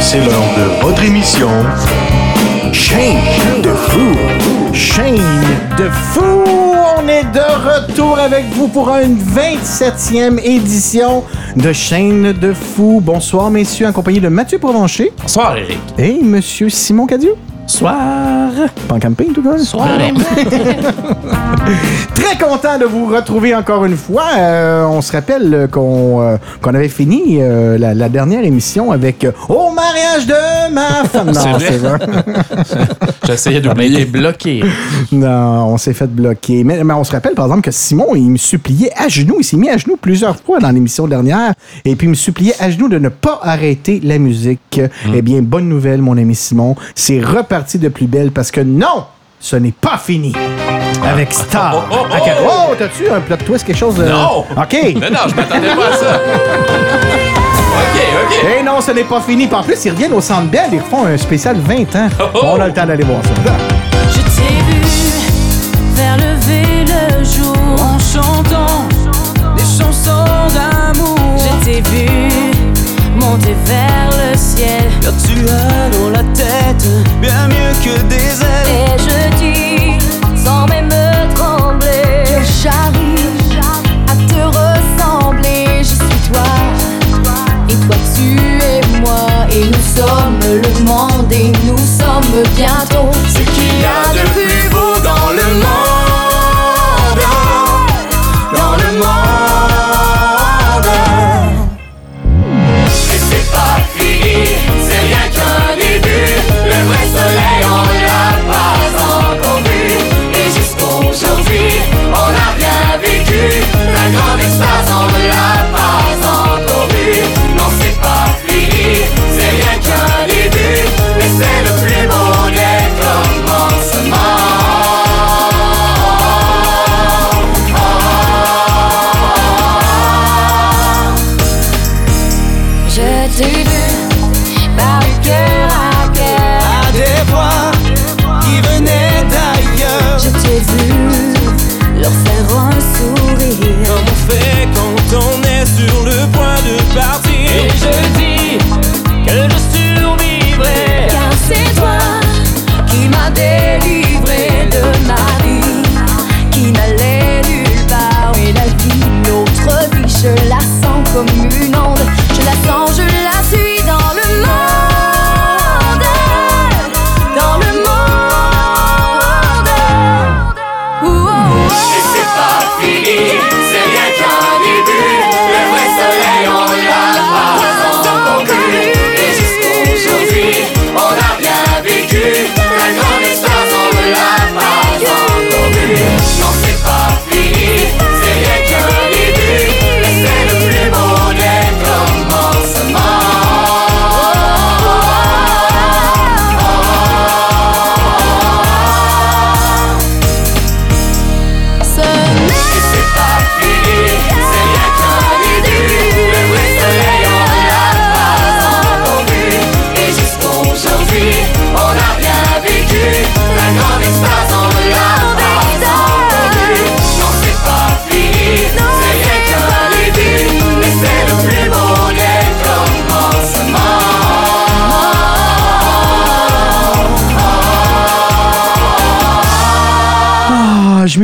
C'est l'heure de votre émission Shane de fou. Shane de fou. On est de retour avec vous pour une 27e édition de Chaîne de fou. Bonsoir messieurs, en compagnie de Mathieu Provencher Bonsoir, Eric. et monsieur Simon Cadieu. Soir. Pas en camping tout cas. Soir. Très content de vous retrouver encore une fois. Euh, on se rappelle euh, qu'on euh, avait fini euh, la, la dernière émission avec Au mariage de ma femme. Non, C'est vrai. J'essayais d'oublier. bloqué. Non, on s'est fait bloquer. Mais, mais on se rappelle, par exemple, que Simon, il me suppliait à genoux. Il s'est mis à genoux plusieurs fois dans l'émission dernière. Et puis, il me suppliait à genoux de ne pas arrêter la musique. Eh bien, bonne nouvelle, mon ami Simon. C'est reparti de plus belle parce que non! Ce n'est pas fini avec Star. Oh, oh, oh, oh. À quel- Oh, t'as-tu un plot twist, quelque chose de. Non. OK. Non, non, je m'attendais pas à ça. OK, OK. Eh non, ce n'est pas fini. Puis en plus, ils reviennent au Centre Bell. Ils refont un spécial 20 ans. Oh, oh. On a le temps d'aller voir ça. Je t'ai vu faire lever le jour en chantant des chansons d'amour. Je t'ai vu monter vers le ciel. Car tu as dans la tête bien mieux que des ailes. Et je dis, sans même trembler, que j'arrive à te ressembler. Je suis toi, et toi tu es moi. Et nous sommes le monde, et nous sommes bientôt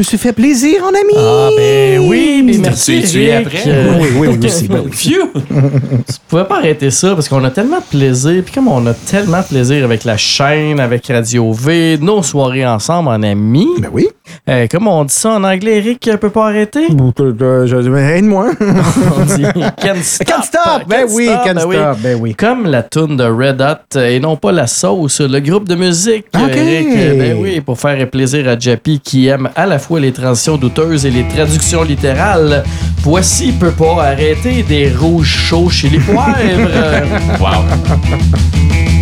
me suis fait plaisir, mon ami. Ah, ben oui, mais merci. Tu- es après? Oui, oui, oui, merci. ben oui. Phew! tu pouvais pas arrêter ça parce qu'on a tellement de plaisir. Puis comme on a tellement de plaisir avec la chaîne, avec Radio V, nos soirées ensemble en amis. Ben oui. Euh, comme on dit ça en anglais, Eric peut pas arrêter? Euh, je- Aide-moi. On dit Can't stop. Can't stop. Ben oui, can't ben oui. stop. Ben oui. Comme la tune de Red Hot euh, et non pas la sauce, le groupe de musique, euh. Eric. Ben oui, pour faire plaisir à Jappy qui aime à la fois les transitions douteuses et les traductions littérales. Voici peut pas arrêter des rouges chauds chez les poivres. wow.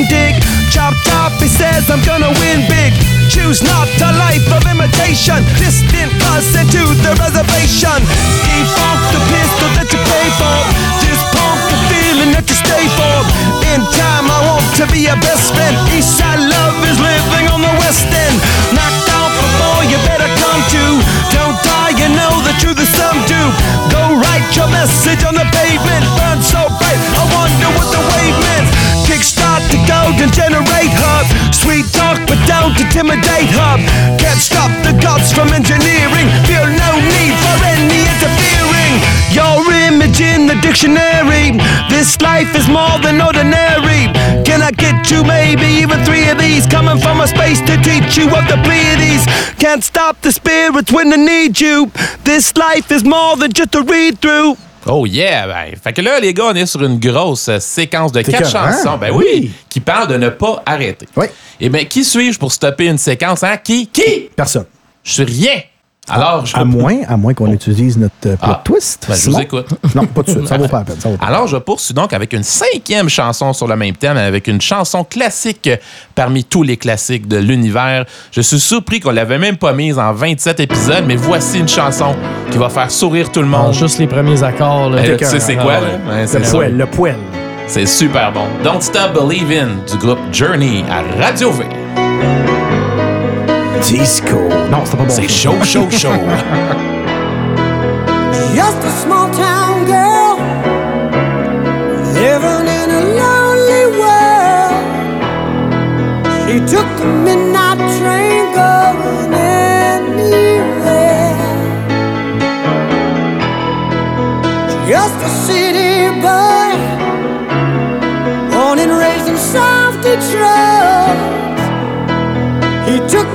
To the shindig. Chop he says I'm gonna win big. Choose not a life of imitation. Distant us into the reservation. Defunct the pistol that you pay for. This punk the feeling that you stay for. In time, I want to be your best friend. Eastside love is living on the west end. Knocked out before you better come to. Don't die, you know the truth is some do. Go write your message on the pavement. Burn so bright, I wonder what the wave meant. Kickstart the golden generate hub. Sweet talk, but don't intimidate hub. Can't stop the gods from engineering. Feel no need for any interfering. Your image in the dictionary. This life is more than ordinary. Can I get you maybe even three of these? Coming from a space to teach you of the Pleiades. Can't stop the spirits when they need you. This life is more than just a read through. Oh yeah! Ben, fait que là, les gars, on est sur une grosse séquence de quatre chansons. Ben Oui. oui! Qui parle de ne pas arrêter. Oui. Et bien, qui suis-je pour stopper une séquence? Hein? Qui? Qui? Personne. Je suis rien! Alors, je À moins, à moins qu'on utilise notre euh, plot Ah. twist. Ben, je vous écoute. Non, pas de suite. Ça vaut pas la peine. Ça vaut pas la Alors, je poursuis donc avec une cinquième chanson sur le même thème, avec une chanson classique parmi tous les classiques de l'univers. Je suis surpris qu'on l'avait même pas mise en 27 épisodes, mais voici une chanson qui va faire sourire tout le monde. juste les premiers accords. Là. Eh, tu sais c'est quoi, Ah, là? ouais. Le ça. poêle, le poêle. C'est super bon. Don't Stop Believin' du groupe Journey à Radio V. Disco. Non, c'était pas bon. C'est chaud, chaud, chaud. Just a small town girl living in a lonely world. She took the midnight train going anywhere. Just a city boy, born and raised in South Detroit.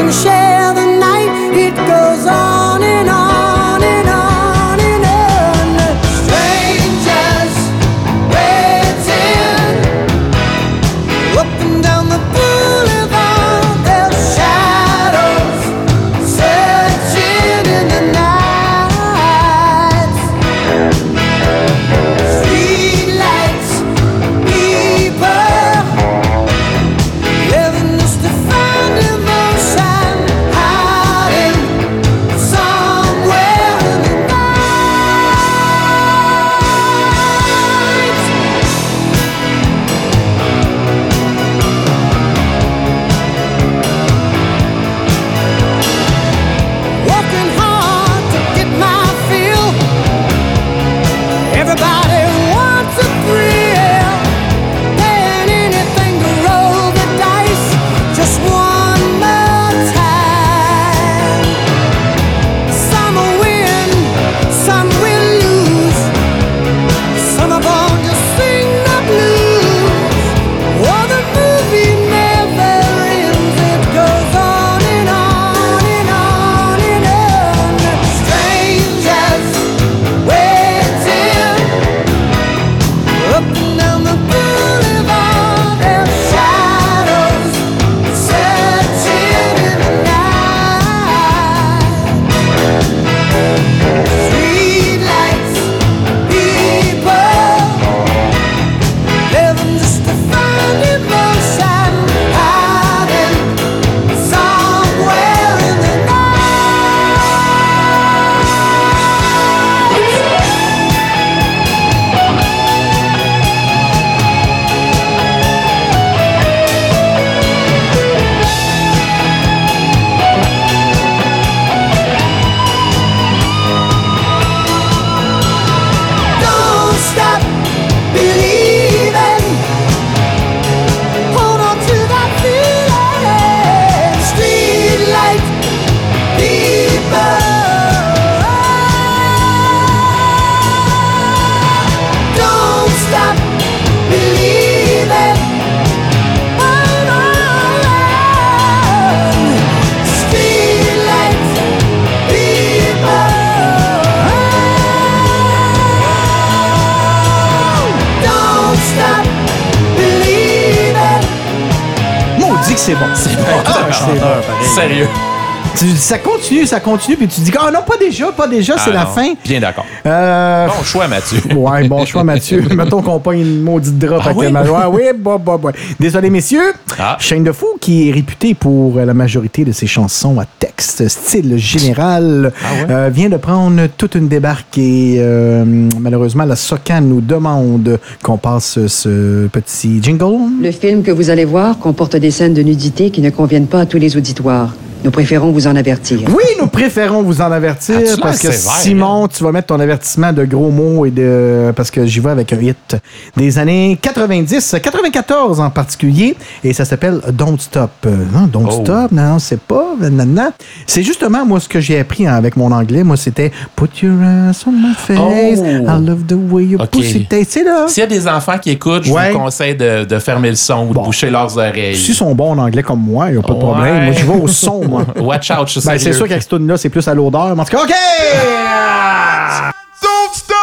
can share c'est bon. C'est bon. Ah, ah, Sérieux. Tu- ça continue, ça continue, puis tu dis, ah non, pas déjà, pas déjà, c'est Ah la non. fin. Bien d'accord. Euh, Bon choix, Mathieu. Ouais, bon choix, Mathieu. Mettons qu'on pogne une maudite drop Ah avec oui? major. Oui, bah, bah, bah. Désolé, messieurs. Ah. Shane de Fou, qui est réputé pour la majorité de ses chansons à texte, style général, Ah euh, vient de prendre toute une débarque et euh, malheureusement, la SOCAN nous demande qu'on passe ce petit jingle. Le film que vous allez voir comporte des scènes de nudité qui ne conviennent pas à tous les auditoires. Nous préférons vous en avertir. Oui, nous préférons vous en avertir l'air parce que sévère, Simon, tu vas mettre ton avertissement de gros mots et de parce que j'y vais avec un hit des années 90, 94 en particulier et ça s'appelle Don't Stop. Non, Don't Oh. Stop, non, c'est pas nanana. C'est justement moi ce que j'ai appris hein, avec mon anglais, moi c'était Put your ass on my face. Oh. I love the way you Ok. push it. Sais là. S'il y a des enfants qui écoutent, je Ouais. vous conseille de, de fermer le son ou Bon. de boucher leurs oreilles. S'ils sont bons en anglais comme moi, il n'y a pas de Ouais. problème. Moi, je vais au son, moi. Watch out, je suis Ben, c'est sûr qu'avec ce tune là c'est plus à l'odeur. Mais en tout cas, OK! Don't stop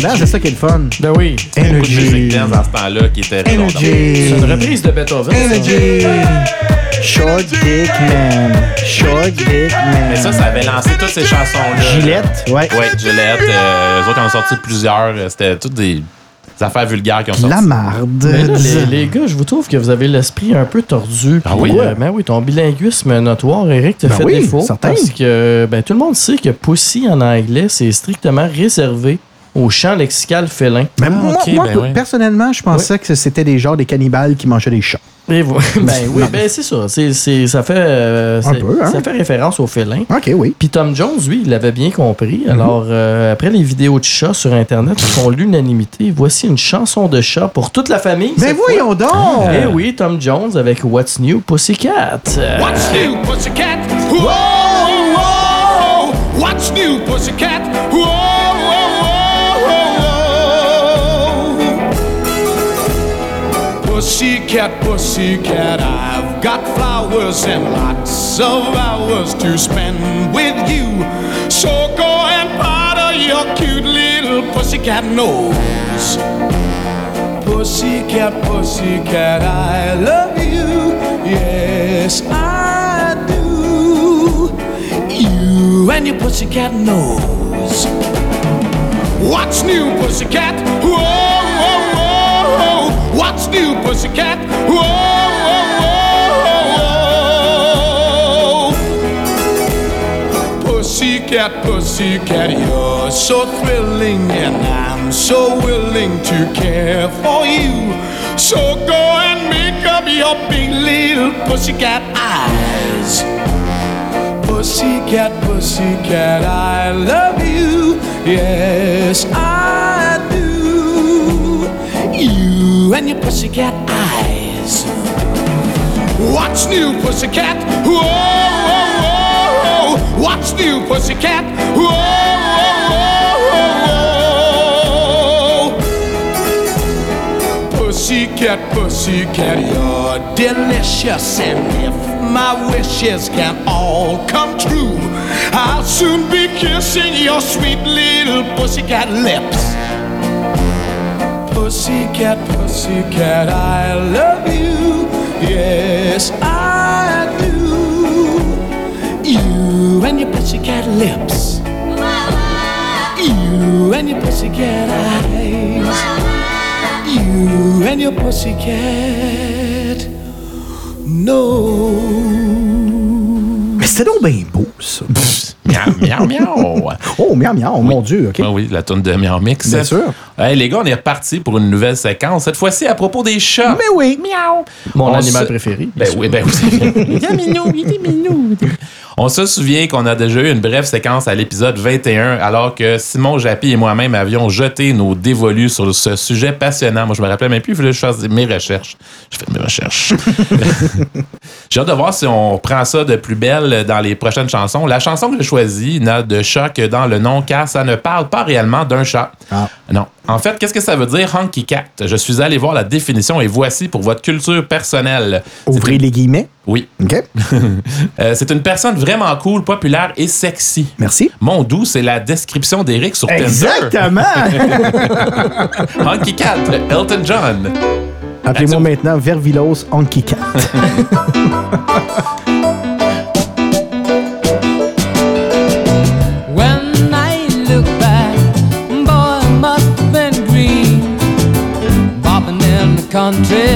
redondant, c'est ça qui est le fun. Ben oui. Beaucoup de musique Energy. dance dans ce temps-là qui était redondante. Energy. C'est une reprise de Beethoven. Energy. Short Dick Man. Short Dick Man. Mais ça, ça avait lancé toutes ces chansons-là. Gillette, ouais. Ouais, Gillette. Euh, eux autres en ont sorti plusieurs. Euh, C'était toutes des, des affaires vulgaires qui ont sorti. La marde. Mais là, les, les gars, je vous trouve que vous avez l'esprit un peu tordu. Ah oui? euh, ben oui, ton bilinguisme notoire, Eric, te Ben fait oui, défaut. certain. Parce que ben, tout le monde sait que Pussy en anglais, c'est strictement réservé au champ lexical félin. Mais Ah, moi, ben ouais. personnellement, je pensais que c'était des genres des cannibales qui mangeaient des chats. Et vous- ben oui, ben c'est ça. Ça, fait, euh, peu, hein? ça fait référence au félin. OK, oui. Puis Tom Jones, lui, il l'avait bien compris. Mhm. Alors, euh, après les vidéos de chats sur Internet font l'unanimité, voici une chanson de chat pour toute la famille. Mais fois. voyons donc! Eh oui, Tom Jones avec What's New Pussycat. Euh, What's new, pussycat? Whoa, whoa, what's new, pussycat? Whoa, Pussycat, pussycat, I've got flowers and lots of hours to spend with you. So go and powder your cute little pussycat nose. Pussycat, pussycat, I love you. Yes, I do. You and your pussycat nose. What's new, pussycat? Whoa, whoa. What's new, pussycat? Whoa, whoa, whoa. Pussycat, pussycat, you're so thrilling, and I'm so willing to care for you. So go and make up your big little pussycat eyes. Pussycat, pussycat, I love you. Yes, I. And your pussycat eyes. What's new, pussycat? Whoa, whoa, whoa. What's new, pussycat? Whoa, whoa, whoa, whoa. Pussycat, pussycat, you're delicious. And if my wishes can all come true, I'll soon be kissing your sweet little pussycat lips. Pussycat, pussycat, I love you. Yes, I do. You and your pussycat lips. You and your pussycat eyes. You and your pussycat nose. Mais c'était donc bien beau, ça. Miaou, miaou, miaou. Oh, miam, miam, mon Dieu, OK. Ah oui, la tonne de Miaou Mix. Bien sûr. Hey, les gars, on est reparti pour une nouvelle séquence. Cette fois-ci, à propos des chats. Mais oui. Miaou. Mon On animal se- préféré. Ben oui, ben oui. Il est minou, il est minou. On se souvient qu'on a déjà eu une brève séquence à l'épisode 21, alors que Simon Japy et moi-même avions jeté nos dévolus sur ce sujet passionnant. Moi, je me rappelle même plus, il fallait que je fasse mes recherches. Je fais mes recherches. J'ai hâte de voir si on prend ça de plus belle dans les prochaines chansons. La chanson que j'ai choisie n'a de chat que dans le nom, car ça ne parle pas réellement d'un chat. Ah. Non. En fait, qu'est-ce que ça veut dire, Honky Cat? Je suis allé voir la définition et voici pour votre culture personnelle. Ouvrez une- les guillemets. Oui. OK. Euh, c'est une personne vraiment cool, populaire et sexy. Merci. Mon doux, c'est la description d'Eric sur Tinder. Exactement. Honky Cat, Elton John. Appelez-moi maintenant Vervilos Honky Cat. country,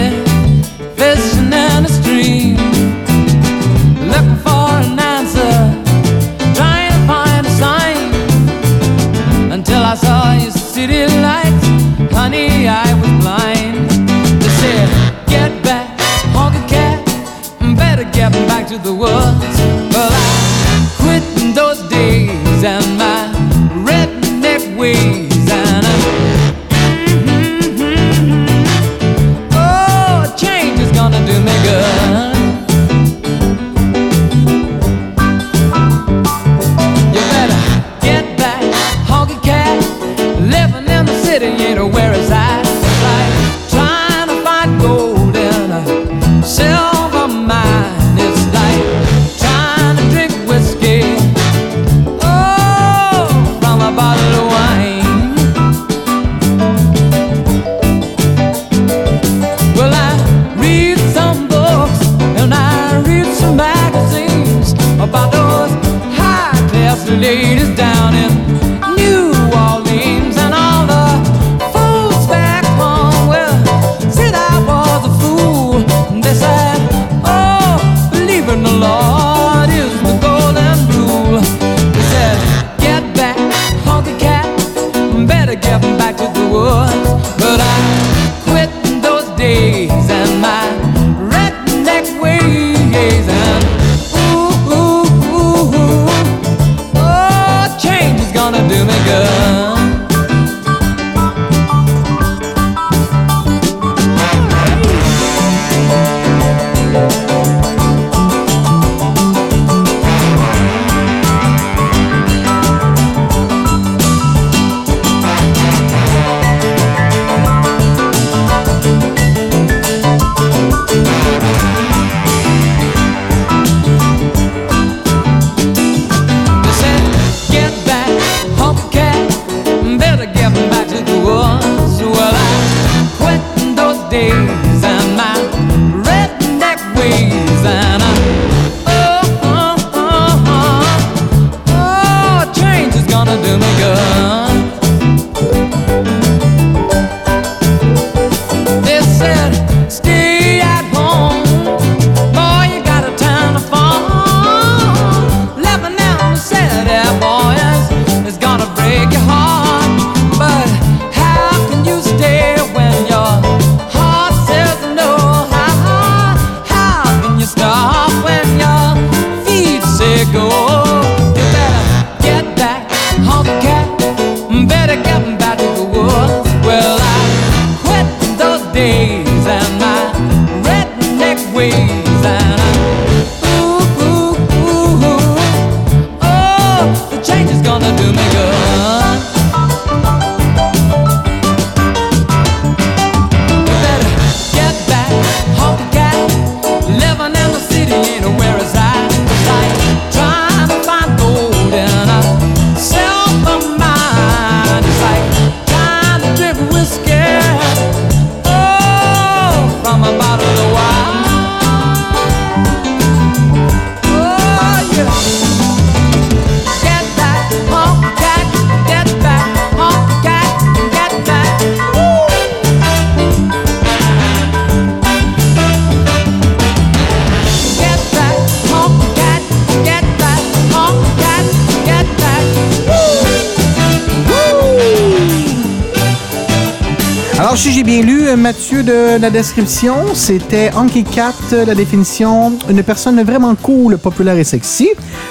La description, c'était Anki Cat, euh, la définition, une personne vraiment cool, populaire et sexy.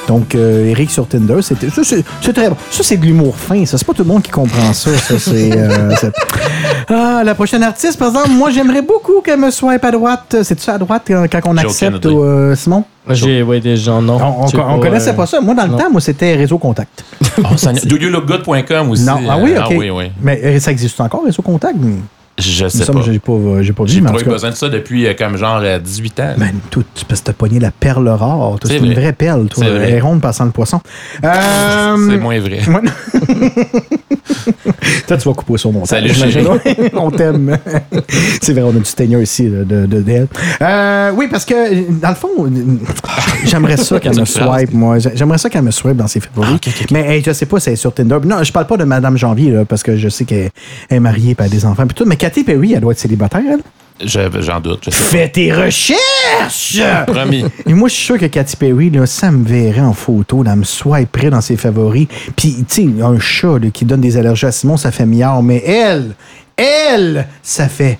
Donc, euh, Eric sur Tinder, c'était. Ça, c'est très bon. Ça, c'est de l'humour fin, ça. C'est pas tout le monde qui comprend ça. Ça, c'est. euh, ah, la prochaine artiste, par exemple, moi, j'aimerais beaucoup qu'elle me swipe à droite. C'est ça à droite quand, quand on accepte, euh, Simon? J'ai, ouais, des gens, non. On, on- connaissait euh, pas ça. Moi, dans le non. temps, moi, c'était Réseau Contact. Oh. DoYouLookGood.com aussi? Non. Ah oui, euh, OK. Ah oui, oui. Mais euh, ça existe encore, Réseau Contact? Je sais pas. que J'ai pas, euh, j'ai pas vu, J'ai pas eu besoin de ça depuis euh, comme genre euh, 18 ans. Ben, tout, parce que t'as pogné la perle rare. Toi, C'est une vrai. vraie perle, toi. Elle est ronde passant le poisson. Euh, C'est moins vrai. Ouais. Toi, tu vas couper sur mon Salut. On t'aime. C'est vrai, on a du teigneur ici de, de. Euh, oui, parce que, dans le fond, j'aimerais ça qu'elle me swipe, moi. J'aimerais ça qu'elle me swipe dans ses favoris. Ah. Mais hey, je sais pas si elle est sur Tinder. Non, je parle pas de Madame Janvier, là, parce que je sais qu'elle est mariée et a des enfants. Puis tout. Mais Cathy Perry, elle doit être célibataire, elle. Je- J'en doute. Fais tes recherches! Promis. Et moi, je suis sûr que Katy Perry, là, ça me verrait en photo, là, elle me swiperait dans ses favoris. Puis, tu sais, un chat là, qui donne des allergies à Simon, ça fait miard. Mais elle, elle, ça fait...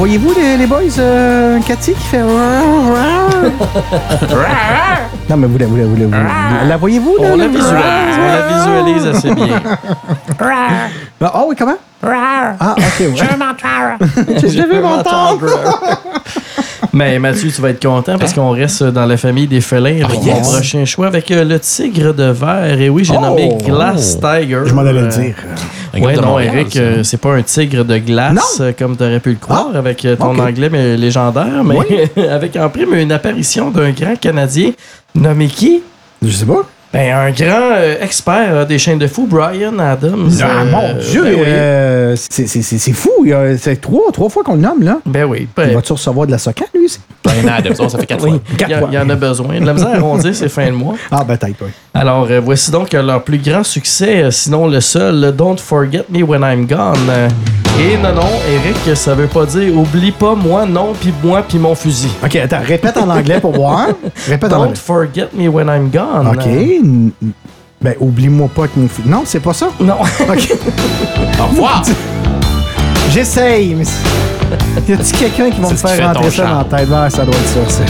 voyez-vous, les, les boys, euh, Cathy, qui fait... non, mais vous la, vous la, vous la, vous la- voyez-vous? On la visualise, on la visualise assez bien. Ah, oh oui, comment? Ah, ok, ouais. Je veux m'entendre. Je devais m'entendre. Mais Mathieu, tu vas être content parce qu'on reste dans la famille des félins. pour yes. Mon prochain choix avec euh, le tigre de verre. Et oui, j'ai Oh. nommé Glass Tiger. Je m'en allais le Euh, dire. Ouais, non, Montréal, Eric, euh, c'est pas un tigre de glace Non. euh, comme tu aurais pu le croire Ah, avec euh, ton anglais mais légendaire, mais avec en prime une apparition d'un grand Canadien nommé qui? Je sais pas. Ben, un grand euh, expert euh, des chaînes de fou, Brian Adams. Ah, Euh, mon Dieu, Ben oui. euh, c'est- c'est c'est- c'est fou. Il y a- C'est trois, trois fois qu'on le nomme, là. Ben oui. Il Ben, va-tu recevoir de la socade, lui aussi? Brian Adams, ça fait quatre oui, fois. il Quatre y, a- il y en a besoin. De la misère à arrondir, c'est fin de mois. Ah, ben, peut-être, oui. Alors, euh, voici donc leur plus grand succès, euh, sinon le seul, le Don't Forget Me When I'm Gone. Euh, et non, non, Eric, ça veut pas dire oublie pas moi, non, puis moi, puis mon fusil. OK, attends, répète en anglais pour voir. Répète en Don't anglais. Forget Me When I'm Gone. OK. n- Ben, oublie-moi pas que mon fils. Non, c'est pas ça? Non. OK. Au revoir! J'essaye, mais. Y a-t-il quelqu'un qui va me faire rentrer ça dans la tête? Ouais, ça doit être ça,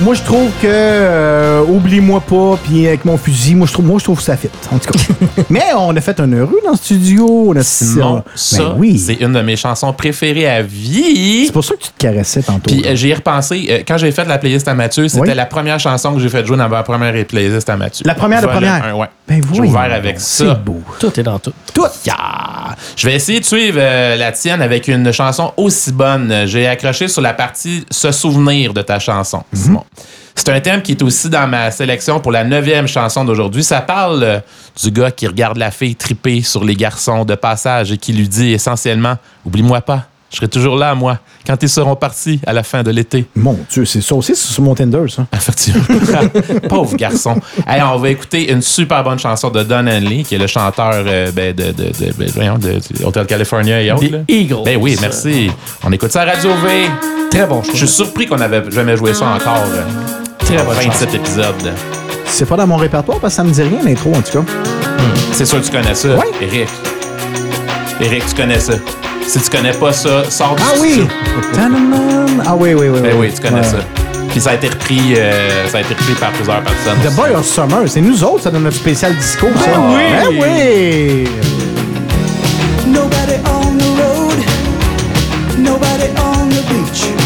moi, je trouve que euh, Oublie-moi pas, puis avec mon fusil, moi, je trouve, moi, je trouve que ça fit. En tout cas. Mais on a fait un heureux dans le studio. On a Simon, Ben ça, oui. c'est une de mes chansons préférées à vie. C'est pour ça que tu te caressais tantôt. Puis euh, j'y ai repensé. euh, quand j'ai fait la playlist à Mathieu, c'était Oui. la première chanson que j'ai fait jouer dans ma première playlist à Mathieu. La première de première? un, ouais. Ben J'ai voyons ouvert avec C'est ça. beau. Tout est dans tout. Tout. Yeah. Je vais essayer de suivre euh, la tienne avec une chanson aussi bonne. J'ai accroché sur la partie Se souvenir de ta chanson, Simon. C'est un thème qui est aussi dans ma sélection pour la neuvième chanson d'aujourd'hui. Ça parle euh, du gars qui regarde la fille triper sur les garçons de passage et qui lui dit essentiellement Oublie-moi pas, je serai toujours là, moi, quand ils seront partis à la fin de l'été. Mon Dieu, c'est ça aussi, c'est sur mon Tinder, ça. Effectivement. Pauvre garçon. Hey, on va écouter une super bonne chanson de Don Henley, qui est le chanteur euh, ben, de, de, de, ben, voyons, de- de Hotel California et autres. Des là. Eagles. Ben oui, merci. On écoute ça à Radio V. Très bon Je choix. suis surpris qu'on n'avait jamais joué ça encore. euh, Très en bonne 27 épisodes. C'est pas dans mon répertoire parce que ça me dit rien, l'intro, en tout cas. C'est sûr que tu connais ça, Ouais. Eric. Eric, tu connais ça. Si tu connais pas ça, sors du Ah oui! Ah oui, oui, oui. Ben oui, tu connais Ouais. ça. Puis ça a été repris, euh, ça a été repris par plusieurs personnes. The Boy of Summer, c'est nous autres, ça, dans notre spécial disco, ça. Ben oui! Ben oui! Nobody on the road, nobody on the beach.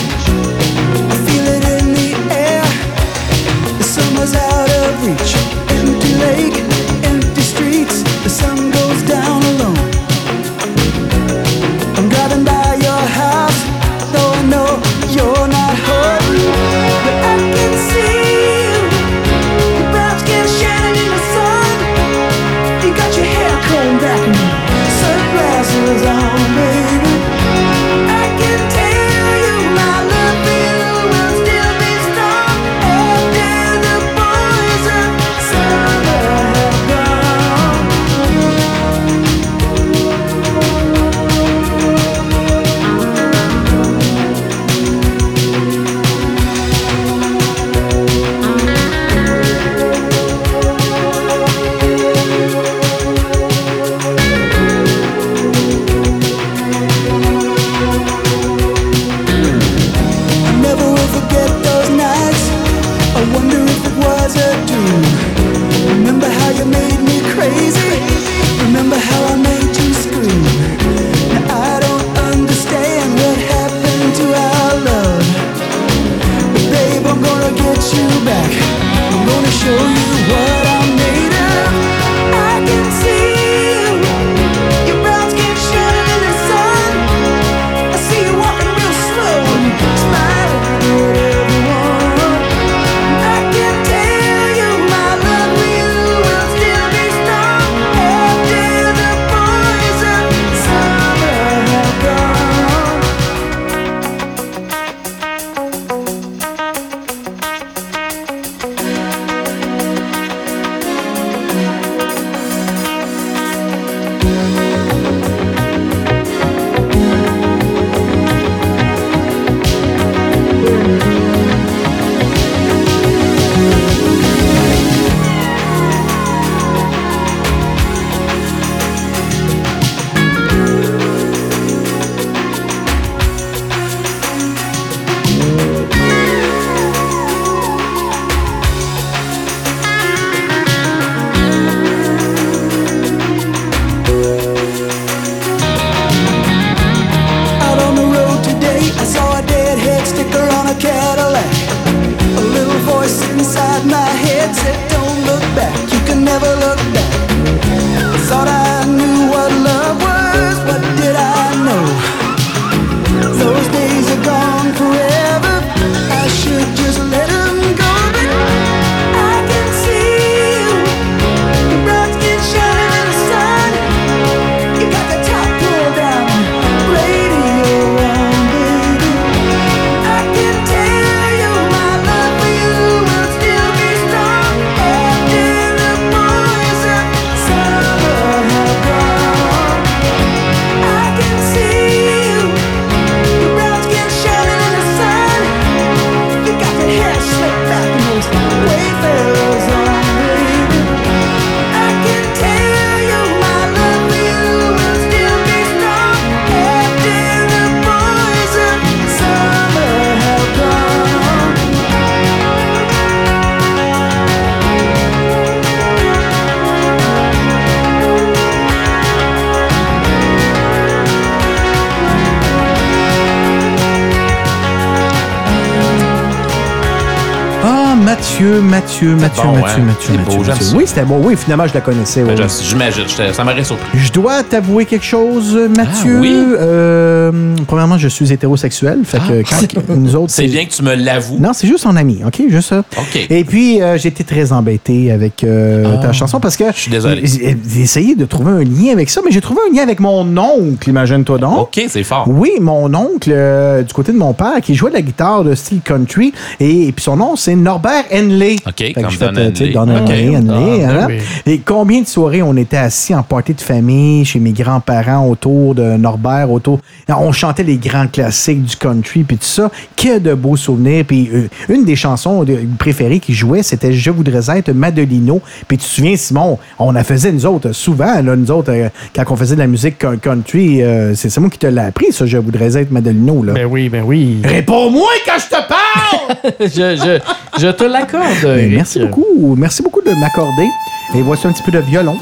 Mathieu, Mathieu, Mathieu, bon, Mathieu, hein? Mathieu, Mathieu, beau, Mathieu. Oui, c'était bon. Oui, finalement, je la connaissais. Ben, oui. J'imagine, j'étais- ça m'aurait surpris. Je dois t'avouer quelque chose, Mathieu. Ah, oui? Euh, premièrement, je suis hétérosexuel. Fait que quand nous autres. Ah. C'est bien que tu me l'avoues. Non, c'est juste en ami, OK? Juste ça. OK. Et puis, euh, j'ai été très embêté avec euh, ta chanson parce que. Je suis désolé. J'ai essayé de trouver un lien avec ça, mais j'ai trouvé un lien avec mon oncle, imagine-toi donc. OK, c'est fort. Oui, mon oncle, euh, du côté de mon père, qui jouait de la guitare de style country, et, et puis son nom, c'est Norbert Henley. OK, Fait comme Don Henley. Don Henley, OK. Henley, Ah, hein. Et combien de soirées on était assis en party de famille chez mes grands-parents autour de Norbert, autour. On chantait les grands classiques du country, puis tout ça. Que de beaux souvenirs. Puis euh, une des chansons préférées qui jouait, c'était Je voudrais être Madelino. Puis tu te souviens, Simon, on la faisait nous autres souvent, là, nous autres, euh, quand on faisait de la musique co- country, euh, c'est c'est moi qui te l'ai appris, ça, Je voudrais être Madelino. Là. Ben oui, ben oui. Réponds-moi quand je te parle! je, je, je te l'accorde. Merci beaucoup. Merci beaucoup de m'accorder. Et voici un petit peu de violon.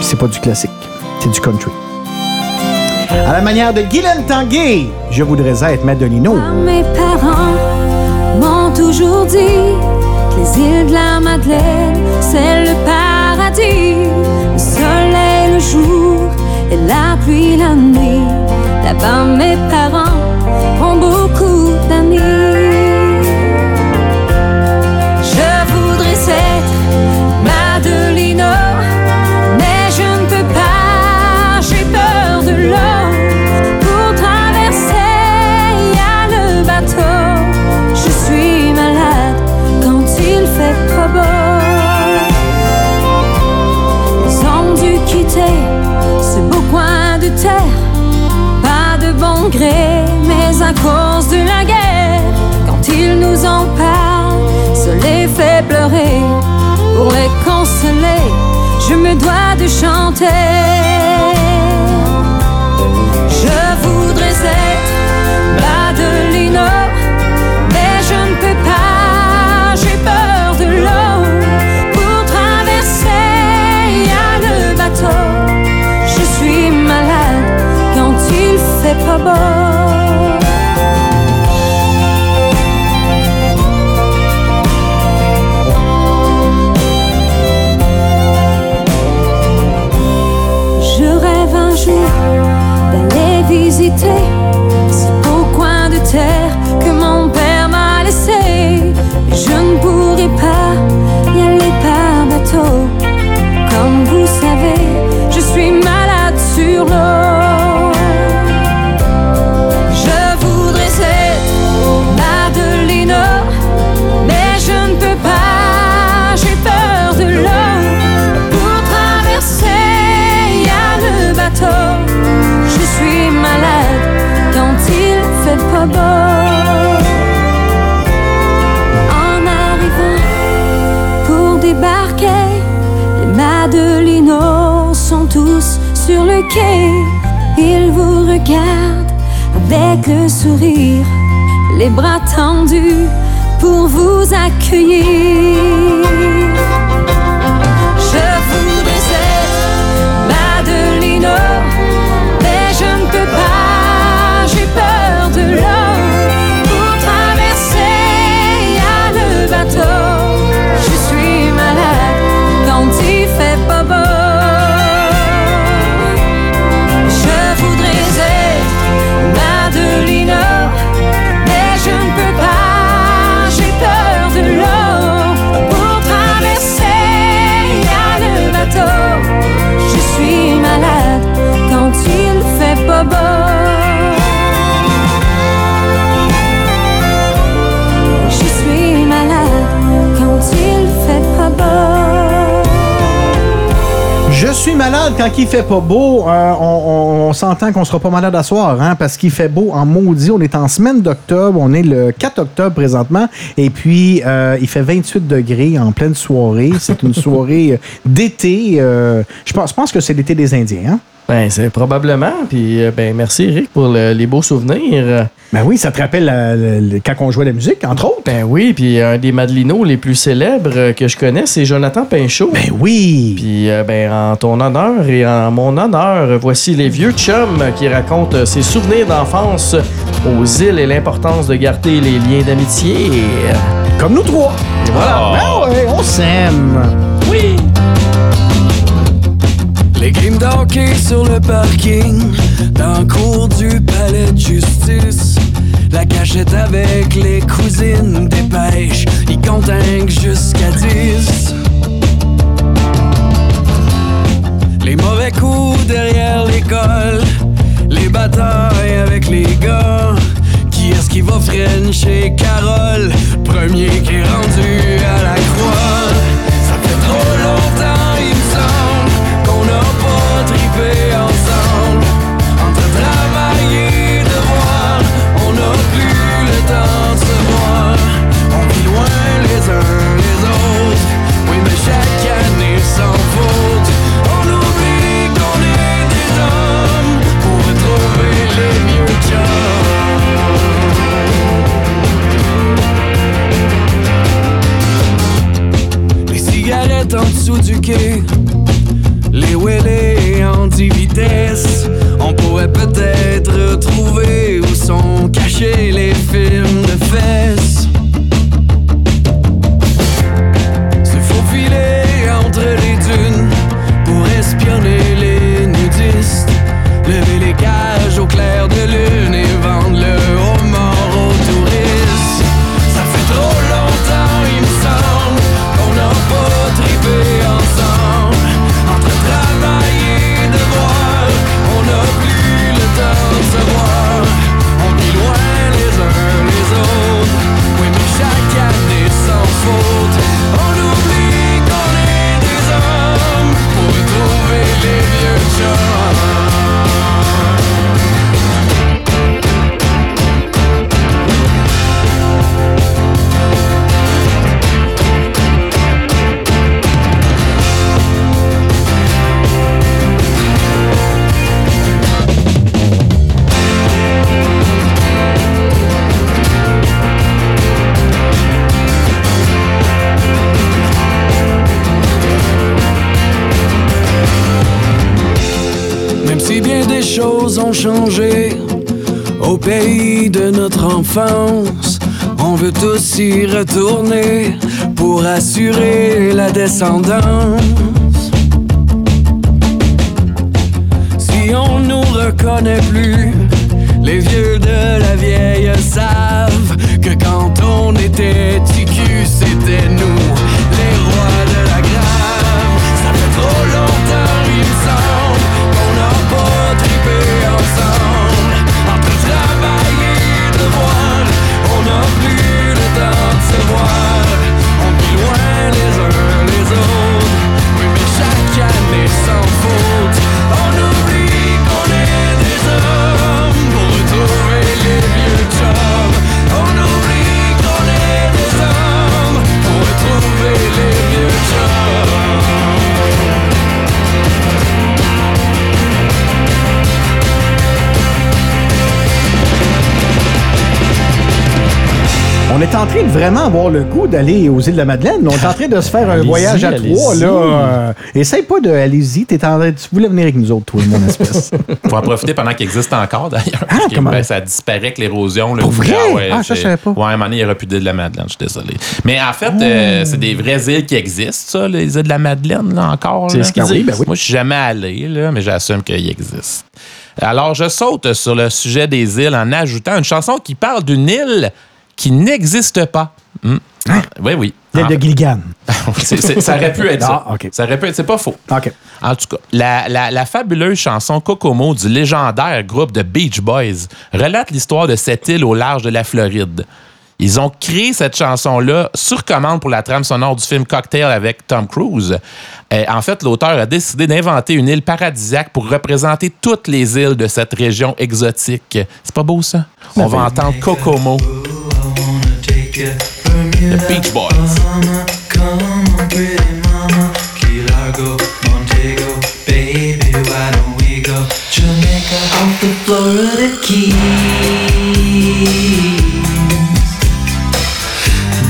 C'est pas du classique, c'est du country. À la manière de Guylaine Tanguay, je voudrais être Madelino. Mes parents m'ont toujours dit que les îles de la Madeleine, c'est le paradis. Le soleil le jour et la pluie la nuit. Là-bas, mes parents je me dois de chanter. Le sourire, les bras tendus pour vous accueillir. Suis malade quand il fait pas beau. Euh, on on- on s'entend qu'on sera pas malade à soir, hein, parce qu'il fait beau en maudit. On est en semaine d'octobre. On est le 4 octobre présentement. Et puis, euh, il fait 28 degrés en pleine soirée. C'est une soirée d'été. euh, je pense, je pense que c'est l'été des Indiens. Hein? Ben, c'est probablement. Puis, euh, ben, merci, Eric, pour le- les beaux souvenirs. Ben oui, ça te rappelle la- la- la- quand on jouait la musique, entre autres. Ben oui, puis un des Madelinos les plus célèbres euh, que je connais, c'est Jonathan Pinchot. Ben oui. Puis, euh, ben, en ton honneur et en mon honneur, voici les vieux chums qui racontent euh, ses souvenirs d'enfance aux îles et l'importance de garder les liens d'amitié. Comme nous trois. Et voilà. Oh. Ben ouais, on s'aime. Oui! Les games d'hockey sur le parking, dans le cours du palais de justice. La cachette avec les cousines des pêches, ils comptent jusqu'à 10. Les mauvais coups derrière l'école, les batailles avec les gars. Qui est-ce qui va frencher Carole? Premier qui est rendu à la croix. Ça fait trop longtemps, en dessous du quai. Les wheelés en 10 vitesses, on pourrait peut-être retrouver où sont cachés les films de fesses. Bien des choses ont changé au pays de notre enfance, on veut tous y retourner pour assurer la descendance. Si on nous reconnaît plus, les vieux de la vieille savent que quand on était TQ, c'était nous, on n'a On est en train de vraiment avoir le goût d'aller aux îles de la Madeleine. On est en train de se faire un voyage à trois. Là. Euh, essaye pas de allez-y. T'es en train- Tu voulais venir avec nous autres, toi, mon espèce. Faut en profiter pendant qu'il existe encore, d'ailleurs. comment? ben, ça disparaît avec l'érosion. Pour vrai? ouais, Ah, ça, je savais pas. Ouais, à un moment donné, il n'y aura plus d'île de la Madeleine, je suis désolé. Mais en fait, Oh. euh, c'est des vraies îles qui existent, ça, les îles de la Madeleine, là, encore. C'est ce qu'ils Ben oui, ben. Moi, je suis jamais allé, là, mais j'assume qu'il existe. Alors, je saute sur le sujet des îles en ajoutant une chanson qui parle d'une île qui n'existe pas. Hmm. Oui, oui. L'île En- de Gilligan. C'est- c'est- ça aurait pu être ça. Ah. Ça aurait pu être, c'est pas faux. En tout cas, la, la- la fabuleuse chanson Kokomo du légendaire groupe de Beach Boys relate l'histoire de cette île au large de la Floride. Ils ont créé cette chanson-là sur commande pour la trame sonore du film Cocktail avec Tom Cruise. En fait, l'auteur a décidé d'inventer une île paradisiaque pour représenter toutes les îles de cette région exotique. C'est pas beau, ça? On va entendre Kokomo. The Beach Boys. Come on, pretty mama, Key Largo, Montego, baby, why don't we go Jamaica off the Florida Keys?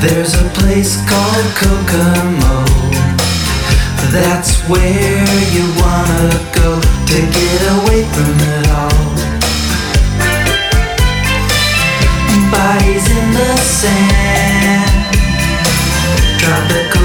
There's a place called Kokomo. That's where you wanna go to get away from it Bodies in the sand. Drop the.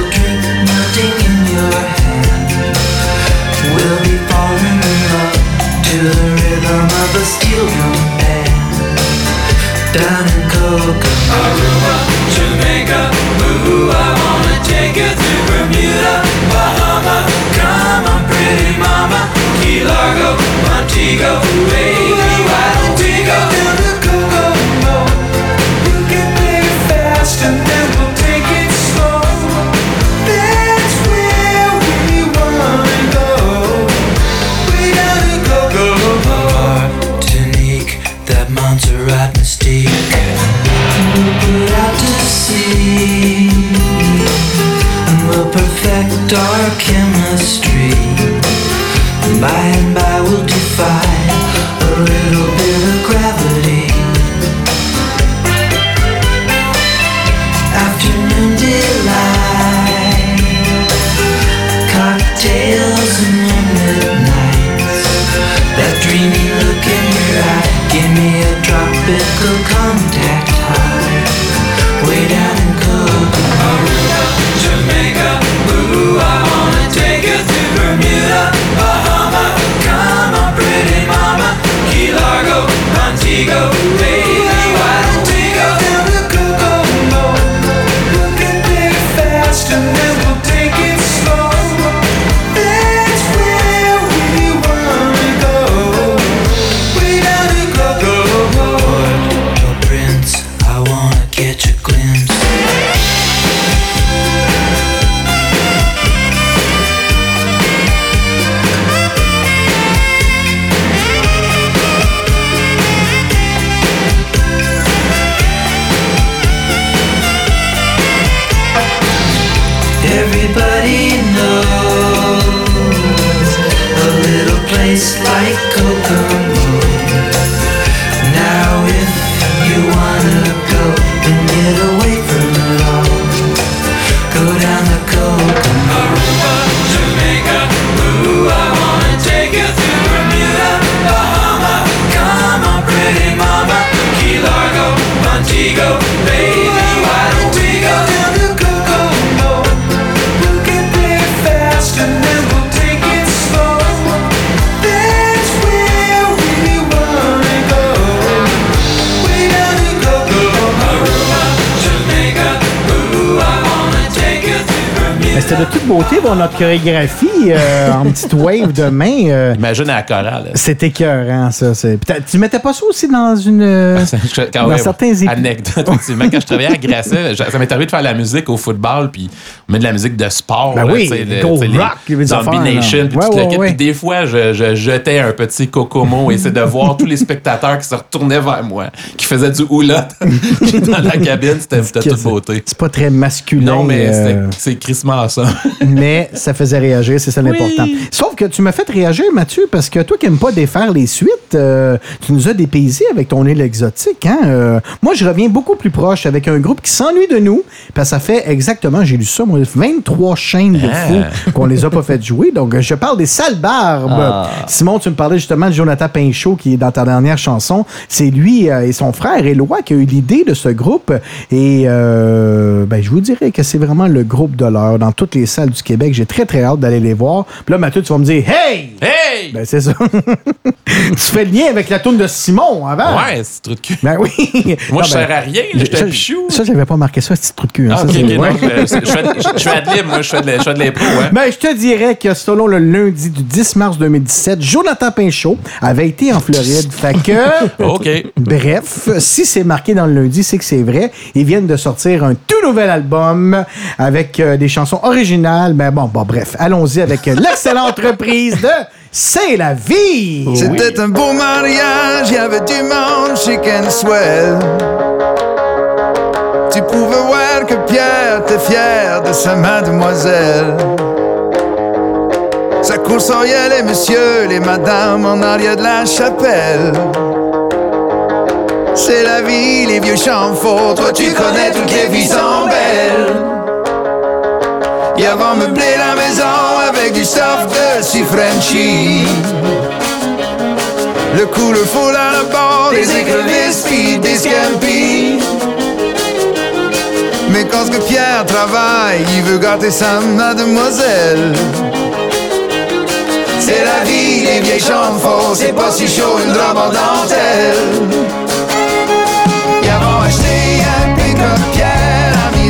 C'était de toute beauté, bon, notre chorégraphie euh, en petite wave de main. euh, Imagine à la chorale. c'est écœurant, ça. c'est- Tu mettais pas ça aussi dans une. euh, Je- quand- dans ouais, certains épi- Anecdote, effectivement. Quand je travaillais à Grasset, ça m'est arrivé de faire la musique au football, puis on met de la musique de sport. Ben là, oui, le- Go Rock, les Zombie. Nation, puis Ouais, tout le ouais, kit. ouais. Puis des fois, je, je jetais un petit cocomo et c'est de voir tous les spectateurs qui se retournaient vers moi, qui faisaient du hula dans la cabine. C'était c'était toute beauté. C'est pas très masculin. Non, mais euh, c'était- c'est crissement ça. mais ça faisait réagir, c'est ça l'important. Sauf que tu m'as fait réagir, Mathieu, parce que toi qui n'aimes pas défaire les suites, euh, tu nous as dépaysé avec ton île exotique. Hein? Euh, moi, je reviens beaucoup plus proche avec un groupe qui s'ennuie de nous, parce que ça fait exactement, j'ai lu ça, moi, 23 chaînes de Ah. fous qu'on les a pas fait jouer. Donc, je parle des sales barbes. Ah. Simon, tu me parlais justement de Jonathan Pinchot, qui est dans ta dernière chanson. C'est lui euh, et son frère Éloi qui a eu l'idée de ce groupe. Et euh, ben, je vous dirais que c'est vraiment le groupe de l'heure dans toutes les salles du Québec. J'ai très, très hâte d'aller les voir. Puis là, Mathieu, tu vas me dire Hey! Hey! Ben, c'est ça. tu fais le lien avec la tourne de Simon avant. Ouais, c'est trou de cul. Ben oui. Moi, Non, je ben, sers à rien, j'étais pichou. Ça, j'avais pas marqué ça, ce trou de cul. hein. Ah, Ça, c'est- non, ouais. je, de libre, moi, je fais de l'impro, hein. Ben, je te dirais que selon le lundi du 10 mars 2017, Jonathan Pinchot avait été en Floride. fait que. OK. Bref, si c'est marqué dans le lundi, c'est que c'est vrai. Ils viennent de sortir un tout nouvel album avec euh, des chansons originales. Mais bon, bon, bref, allons-y avec l'excellente reprise de C'est la vie. C'était un beau mariage, il y avait du monde chic and swell. Tu pouvais voir que Pierre était fier de sa mademoiselle. Ça coursoriait les messieurs, les madames en arrière de la chapelle. C'est la vie, les vieux champs faux, toi tu connais toutes les vies sont belles. Et avant meubler la maison avec du stuff de si Frenchy. Le coup, le à la barre, des écrevisses, puis des scampi. Mais quand que Pierre travaille, il veut gâter sa mademoiselle. C'est la vie, les vieilles chambres faux, c'est pas si chaud une robe en dentelle. Ils avons acheté un pick-up Pierre, a mis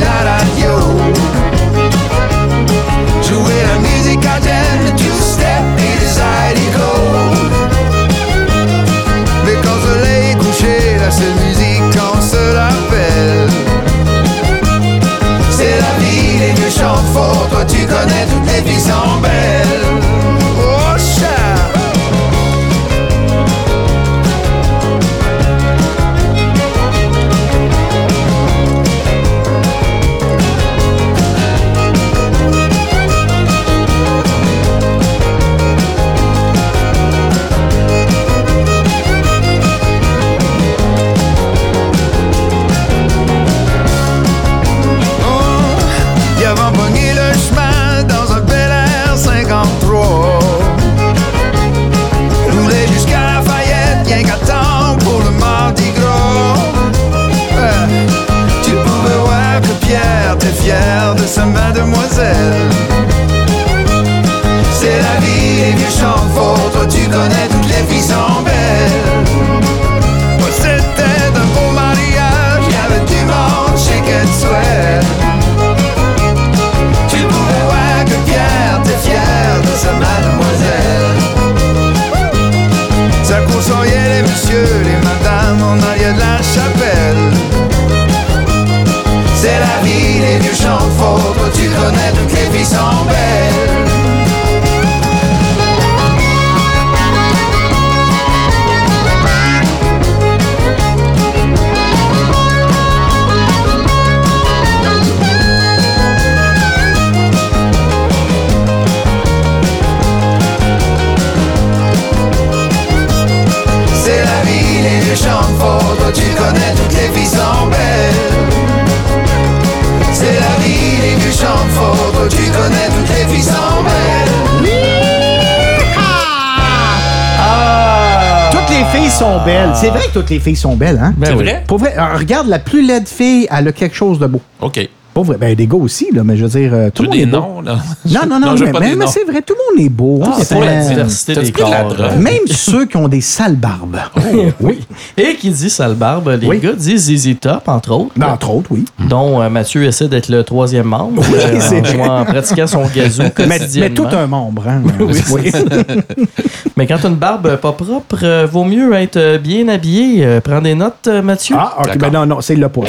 Les filles sont belles, hein? Ben C'est oui. vrai? Pour vrai, euh, regarde, la plus laide fille, elle a quelque chose de beau. OK. Pas vrai. Ben, des gars aussi, là, mais je veux dire, euh, tout le monde des est beau. noms, là? Non, non, non, je veux mais, pas mais- mais c'est vrai, tout le monde est beau. Ah, C'est pour la diversité des pris de la corps. drogue? Même ceux qui ont des sales barbes. oui. Et qui dit sale barbe, les Oui. gars disent ZZ Top, entre autres. Ben, entre autres, oui. dont euh, Mathieu essaie d'être le troisième membre Oui, euh, c'est en, jouant- en pratiquant son gazou Mais, mais tout un membre, hein? Oui. Mais quand une barbe pas propre, euh, vaut mieux être bien habillé. Euh, prends des notes, Mathieu. Ah, ok, ben non, non, c'est le pas.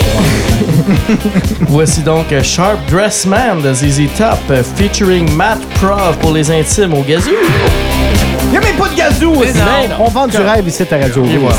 Voici donc Sharp Dress Man de ZZ Top featuring Matt Prov pour les intimes au gazou. Il n'y a même pas de gazou. On vend du rêve ici à Radio. Et voilà.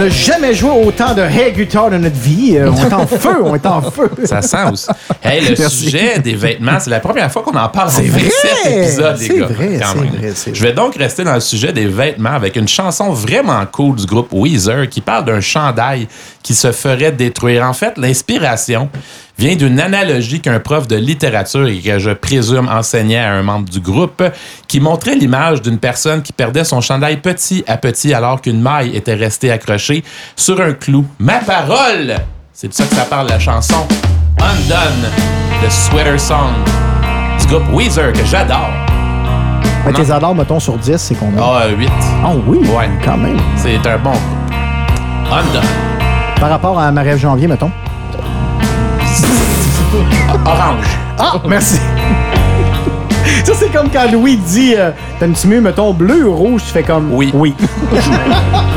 N'a jamais joué autant de air guitar de notre vie. Euh, on est en feu, on est en feu. Ça sent aussi. Hey, le Merci. sujet des vêtements, c'est la première fois qu'on en parle C'est 27 vrai! épisodes, les C'est gars. vrai, c'est même. vrai, c'est Je vais donc rester dans le sujet des vêtements avec une chanson vraiment cool du groupe Weezer qui parle d'un chandail qui se ferait détruire. En fait, l'inspiration vient d'une analogie qu'un prof de littérature et que je présume enseignait à un membre du groupe qui montrait l'image d'une personne qui perdait son chandail petit à petit alors qu'une maille était restée accrochée sur un clou. Ma parole! C'est de ça que ça parle la chanson Undone, the Sweater Song du groupe Weezer que j'adore. Mais tes adores, mettons, sur 10, c'est combien? Ah, 8. Oh oui, Ouais. quand même. C'est un bon groupe. Undone. Par rapport à Marie Janvier, mettons? Orange. Ah, merci. Ça, c'est comme quand Louis dit euh, T'aimes-tu mieux, mettons, bleu ou rouge? Tu fais comme Oui. Oui.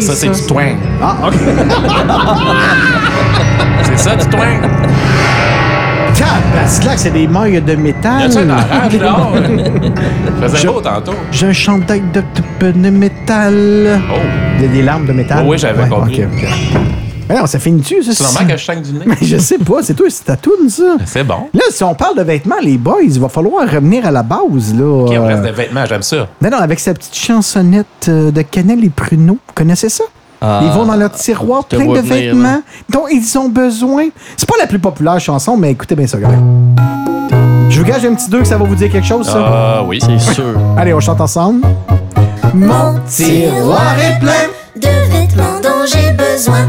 Ça, c'est du twang. Ah, OK. C'est ça, du twang. Que là, c'est des mailles de Y métal. a-tu un orage, là? Faisait beau tantôt. J'ai un chandail de, de, métal. Oh. Il y a des lampes de métal? Oh oui, j'avais compris. ok, ok. Mais non, ça finit-tu, ça? C'est normal que je saigne du nez. Mais je sais pas, c'est toi, c'est ta toune, ça. C'est bon. Là, si on parle de vêtements, les boys, il va falloir revenir à la base, là. OK, on reste des vêtements, j'aime ça. Non, non, avec sa petite chansonnette euh, de Cannelle et Pruneau. Vous connaissez ça? Ah, ils vont dans leur tiroir plein de venir, vêtements dont ils ont besoin. C'est pas la plus populaire chanson, mais écoutez bien ça, gars. Je vous gage un petit deux que ça va vous dire quelque chose, ça. Ah oui. C'est sûr. Allez, on chante ensemble. Mon tiroir est plein. de vêtements dont j'ai besoin.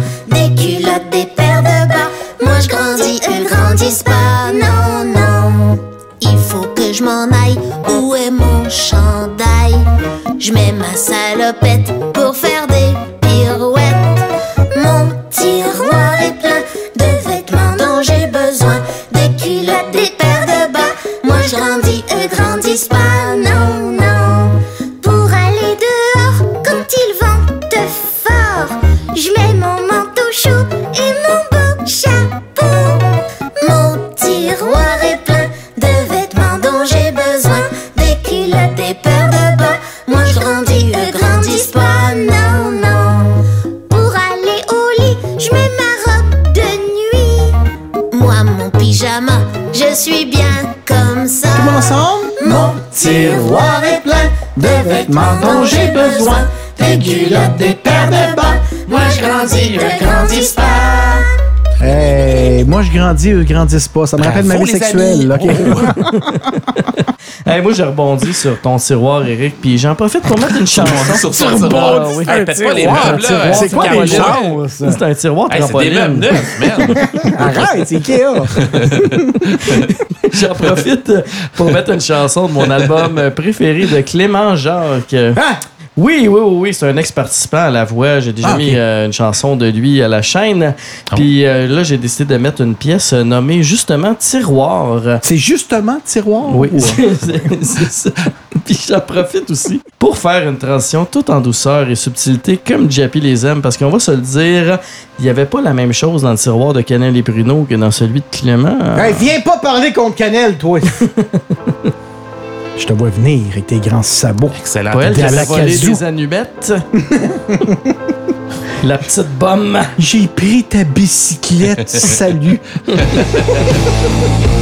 Vêtements dont j'ai besoin. Des culottes, des paires de bas. Moi je grandis, eux grandissent pas. Hey, moi, je grandis, eux grandissent pas. Ça me rappelle ma vie sexuelle. OK? Hey, moi, j'ai rebondi sur ton tiroir, Eric, puis j'en profite pour mettre une chanson. Sur son Ah, tiroir. oui. Hey, pète pas les meubles, là? C'est quoi les? C'est un tiroir Hey, c'est des meubles neufs, man. Arrête, c'est Ikea. J'en profite pour mettre une chanson de mon album préféré de Clément Jacques. Hein? Oui, oui, oui, oui, c'est un ex-participant à la voix. J'ai déjà Ah, mis euh, une chanson de lui à la chaîne. Puis euh, là, j'ai décidé de mettre une pièce euh, nommée justement Tiroir. C'est justement tiroir? Oui, ou- c'est ça. Puis j'en profite aussi pour faire une transition tout en douceur et subtilité comme Jappy les aime, parce qu'on va se le dire, il n'y avait pas la même chose dans le tiroir de Canel et Bruno que dans celui de Clément. Hey, viens pas parler contre Canel, toi. Je te vois venir avec tes grands sabots. Excellent. Pas elle qui avait volé des allumettes. la petite bombe. J'ai pris ta bicyclette. Salut.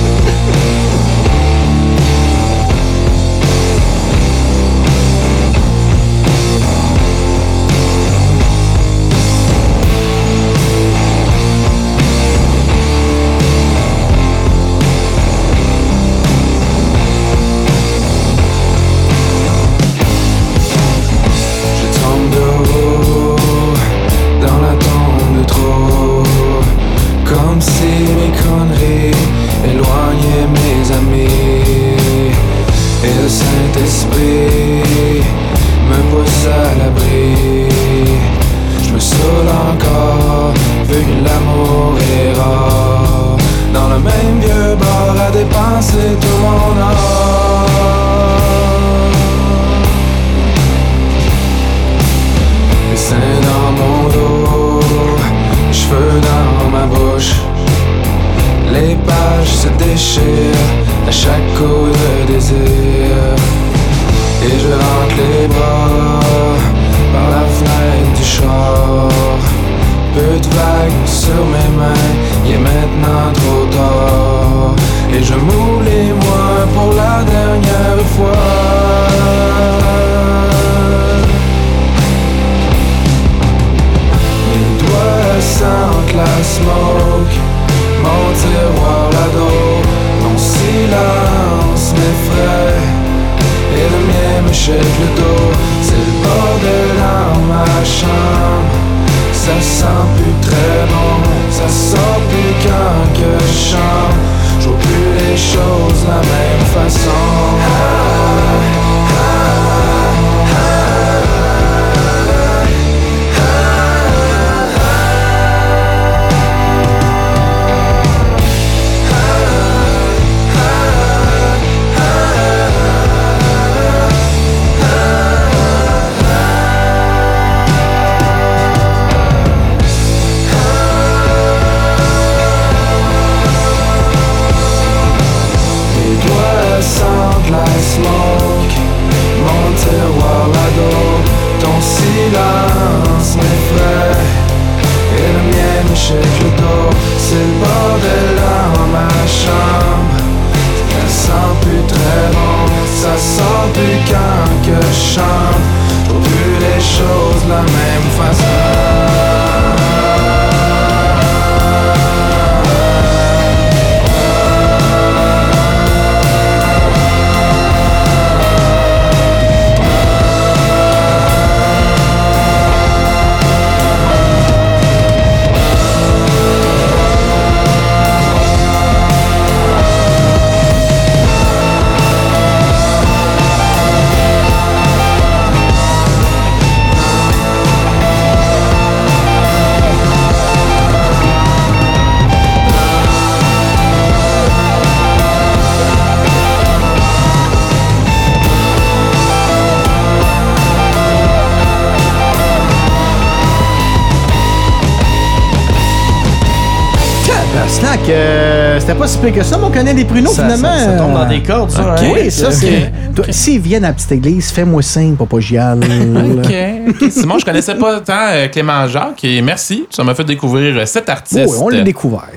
pruneaux Ça- finalement. ça- ça tombe dans des cordes, ça? Oui, ça c'est. S'ils viennent à la petite église, fais-moi signe, papa Gial. OK. ok. Simon, je connaissais pas tant euh, Clément Jacques et merci. Ça m'a fait découvrir euh, cet artiste. Oui, on l'a découvert.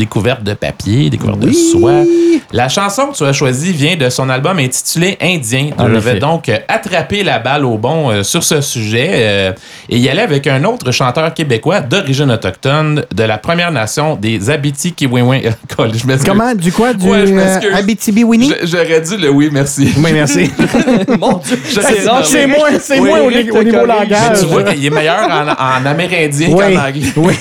Découverte de papier, découverte de soie. La chanson que tu as choisie vient de son album intitulé Indien. En Je vais donc euh, attraper la balle au bon euh, sur ce sujet euh, et y aller avec un autre chanteur québécois d'origine autochtone de la Première Nation des Abiti Kiwinwin. je m'excuse. Comment? Du quoi? Du Ouais, euh, J'aurais dû le oui, merci. Oui, merci. Mon Dieu, C'est moi, c'est Oui, moi au, niveau langage. Mais tu vois qu'il est meilleur en, en amérindien Oui, qu'en anglais. oui.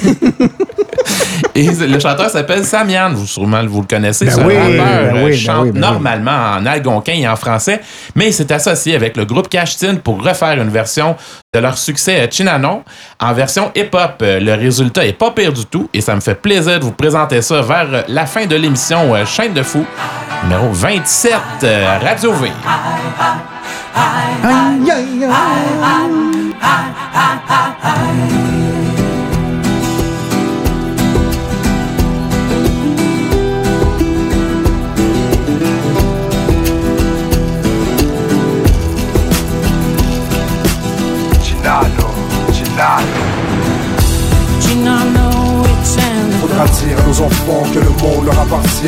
Et le chanteur s'appelle Samian, vous sûrement vous le connaissez, Ben c'est oui, un rappeur ben euh, oui, ben chante ben oui. normalement en algonquin et en français, mais il s'est associé avec le groupe Cashtin pour refaire une version de leur succès euh, Chinanon en version hip-hop. Euh, Le résultat est pas pire du tout et ça me fait plaisir de vous présenter ça vers euh, la fin de l'émission euh, Chaîne de fou numéro 27 euh, Radio V. Aïe, aïe, aïe. In Faudra dire à nos enfants que le monde leur appartient.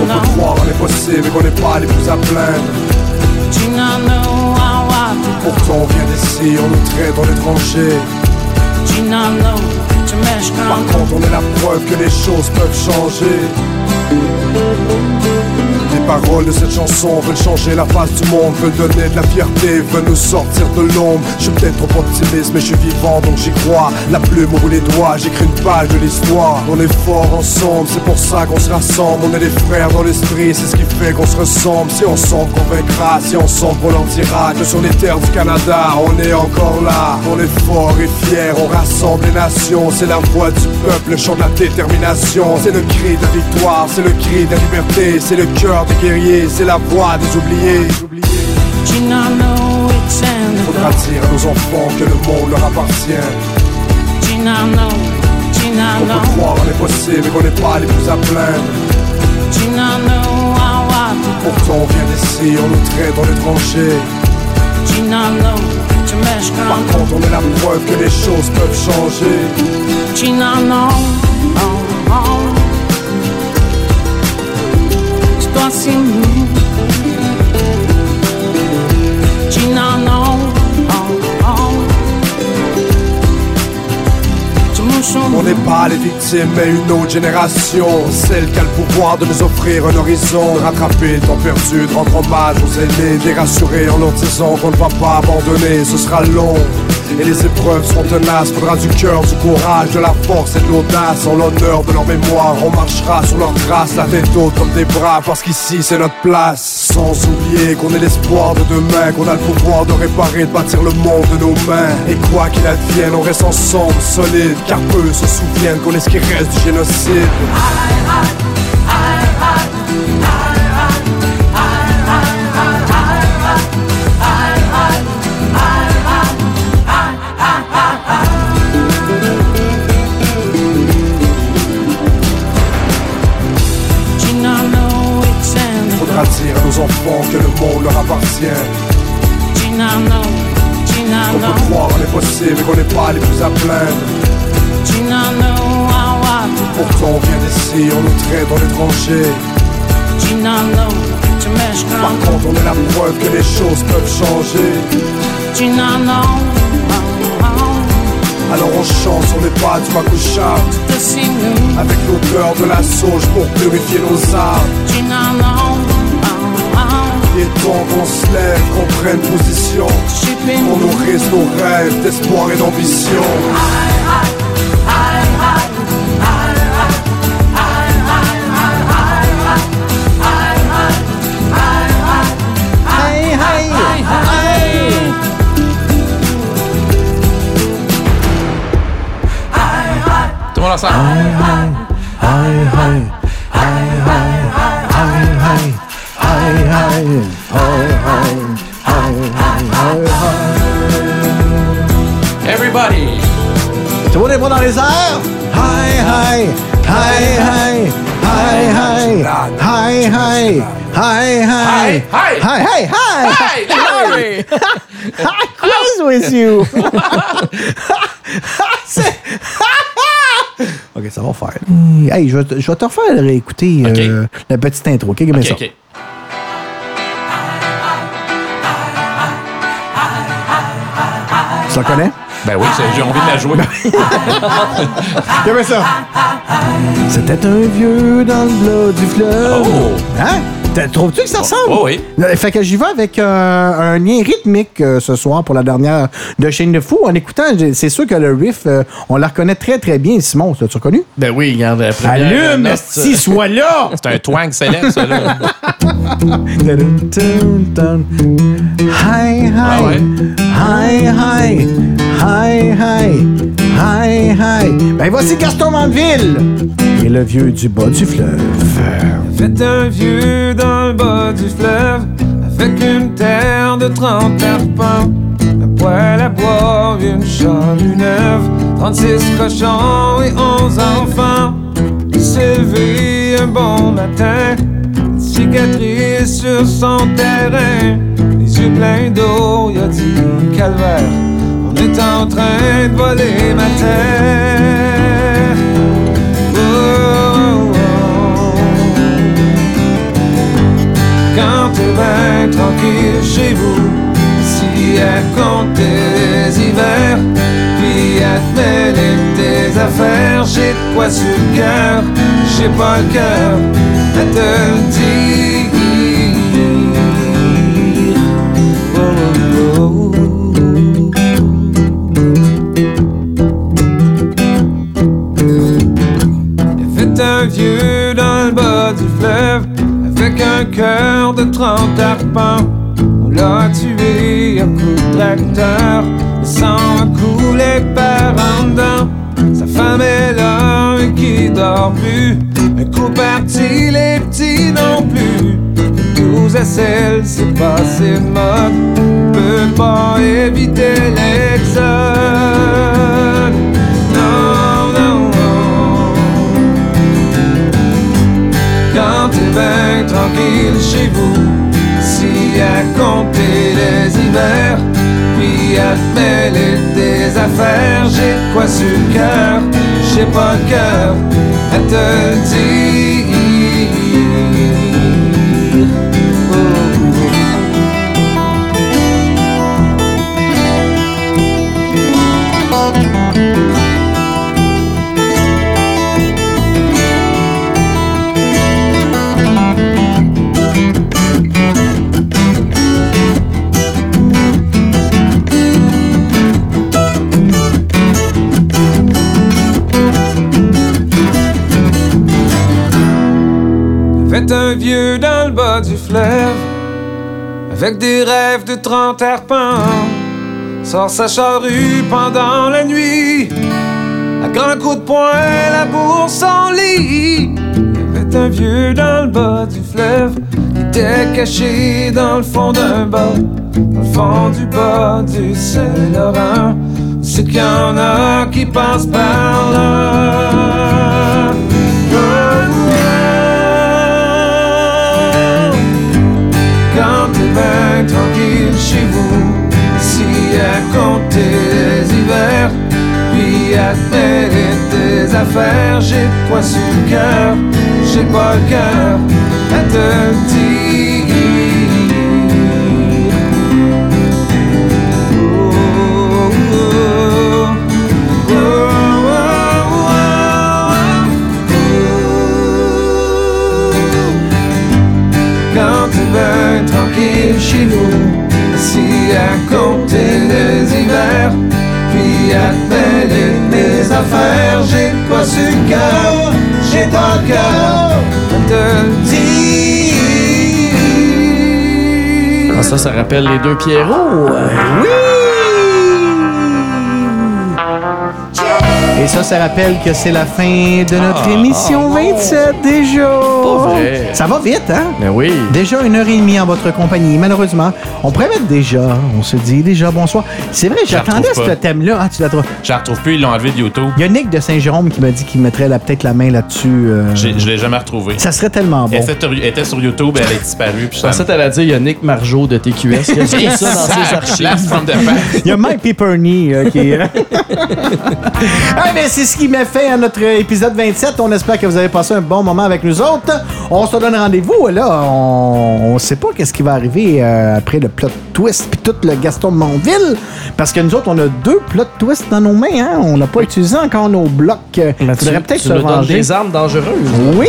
On peut croire en l'impossible et qu'on n'est pas les plus à plaindre. Pourtant on vient d'ici, on nous traite en étrangers. Ginano, Par contre on est la preuve que les choses peuvent changer. Les paroles de cette chanson veulent changer la face du monde, veulent donner de la fierté, veulent nous sortir de l'ombre. Je suis peut-être trop optimiste, mais je suis vivant donc j'y crois. La plume au des doigts, j'écris une page de l'histoire. On est fort ensemble, c'est pour ça qu'on se rassemble. On est des frères dans l'esprit, c'est ce qui fait qu'on se ressemble. Si ensemble qu'on vaincra, si ensemble on leur dira que sur les terres du Canada, on est encore là. On est fort et fier, on rassemble les nations. C'est la voix du peuple, le chant de la détermination. C'est le cri de la victoire, c'est le cri de la liberté, c'est le cœur des guerriers, c'est la voix des oubliés. Faudra dire à nos enfants que le monde leur appartient. On peut croire en l'impossible et qu'on n'est pas les plus à plaindre. Pourtant on vient d'ici, on nous traite en étrangers. Ginano, Par contre on est la preuve que les choses peuvent changer. C'est toi, c'est nous. Ginano, On n'est pas les victimes, mais une autre génération. Celle qui a le pouvoir de nous offrir un horizon. Rattraper le temps perdu, de rendre hommage aux aînés. Les rassurer en leur disant qu'on ne va pas abandonner, ce sera long. Et les épreuves seront tenaces, faudra du cœur, du courage, de la force et de l'audace. En l'honneur de leur mémoire, on marchera sur leurs traces, la tête haute comme des bras, parce qu'ici c'est notre place. Sans oublier qu'on est l'espoir de demain, qu'on a le pouvoir de réparer, de bâtir le monde de nos mains. Et quoi qu'il advienne, on reste ensemble, solide, car peu se souviennent qu'on est ce qui reste du génocide. Faudra dire à nos enfants que le monde leur appartient. On peut croire en l'impossible et qu'on n'est pas les plus à plaindre. Pourtant on vient d'ici, on nous traite étrangers. Ginano, Par contre on est la preuve que les choses peuvent changer. Alors on chante sur les pas du Makusha Te c'est nous. Avec l'odeur de la sauge pour purifier nos âmes. Il est temps qu'on se lève, qu'on prenne position. Qu'on nourrisse nos rêves d'espoir et d'ambition. Tout le monde ensemble. Everybody. Tout le monde est bon dans les airs? Hi, hi, hi, hi, hi, hi, hi, hi, hi, hi, hi. hi, hi, hi, Hi, Larry. I quiz with you. Ça va faire. Hey, je vais, te- je vais te refaire écouter euh, la petite intro. Ok, Give me Ok, ça. Tu la connais? Ben oui, j'ai- envie de la jouer. Me ça. C'était un vieux dans le blas du fleuve. Oh. Hein? T'as- Trouves-tu que ça ressemble? Oh oui. Fait que j'y vais avec euh, un lien rythmique euh, ce soir pour la dernière de Chaîne de Fou. En écoutant, c'est sûr que le riff, euh, on la reconnaît très très bien. Simon, t'as-tu reconnu? Ben oui, regarde, la première Allume, note, si soit là! C'est un twang célèbre, ça, là. Hi, hi, Ah ouais? hi, hi, hi, hi, hi, hi. Ben voici Gaston Mandeville et le vieux du bas du fleuve. Fait un vieux du fleuve Avec une terre de 30 arpents Un poêle à bois, une charrue neuve 36 cochons et 11 enfants. Il s'est levé un bon matin Une cicatrice sur son terrain. Les yeux pleins d'eau, il a dit calvaire? On est en train de voler ma terre quand t'es bien tranquille chez vous, si à compter les hivers, puis à te mêler tes affaires, j'ai de quoi sur le cœur, j'ai pas le cœur à te dire. Cœur de 30 arpents. On l'a tué à coups de tracteur, le sang a coulé par en dedans. Sa femme est là et qui dort plus? Un coup parti, les petits non plus. Douze à celle, c'est passé de mode. On peut pas éviter l'exode. Non, non, non. quand bien tranquille chez vous. Si à compter les hivers, puis à mêler des affaires, j'ai quoi sur le cœur, j'ai pas cœur à te dire. Fait un vieux dans le bas du fleuve Avec des rêves de 30 arpents. Sort sa charrue pendant la nuit À grands coups de poing la bourse en lit. Fait un vieux dans le bas du fleuve Qui était caché dans le fond d'un bas Dans le fond du bas du Saint-Laurent. C'est qu'il y en a qui passent par là à compter les hivers, puis à mêler tes affaires, j'ai quoi sur le cœur, j'ai pas le cœur à te dire. Quand t'es bien tranquille chez nous, à compter les hivers, puis à mêler tes affaires, j'ai quoi sur le cœur, j'ai pas le cœur te dire. Ah, ça, ça rappelle les deux Pierrots. Euh, Oui! Et ça, ça rappelle que c'est la fin de notre Ah, émission ah, non. 27 déjà. Pas vrai. Ça va vite, hein? Ben oui. Déjà une heure et demie en votre compagnie. Malheureusement, on pourrait mettre déjà. On se dit déjà bonsoir. C'est vrai, Je j'attendais ce thème-là. Ah, tu la trouves? Je la retrouve plus, ils l'ont enlevé de YouTube. Il y a Nick de Saint-Jérôme qui m'a dit qu'il mettrait peut-être la main là-dessus. euh, J'ai- Je l'ai jamais retrouvée. Ça serait tellement bon. Elle était, elle était sur YouTube, elle est disparue. Puis Je pensais t'allais dire, il y a Nick Margeau de TQS. Il y a tout ça dans ses archives. Il y a Mike Piperny euh, qui est. ah, ben, c'est ce qui met fin à notre épisode 27. On espère que vous avez passé un bon moment avec nous autres. On se donne rendez-vous. Là, on ne sait pas qu'est-ce qui va arriver euh, après le plot twist puis tout le Gaston de Montville. Parce que nous autres, on a deux plot twists dans nos mains. Hein? On n'a pas utilisé encore nos blocs. Il Mathieu, faudrait peut-être se venger. des armes dangereuses. Oui!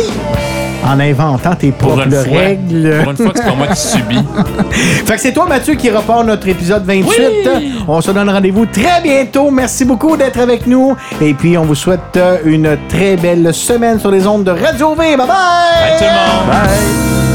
En inventant tes propres règles. Pour une fois que c'est pas moi qui subis. Fait que c'est toi, Mathieu, qui repart notre épisode 28. On se donne rendez-vous très bientôt. Merci beaucoup d'être avec nous. Et puis, on vous souhaite une très belle semaine sur les ondes de Radio V. Bye bye! Bye tout le monde! Bye.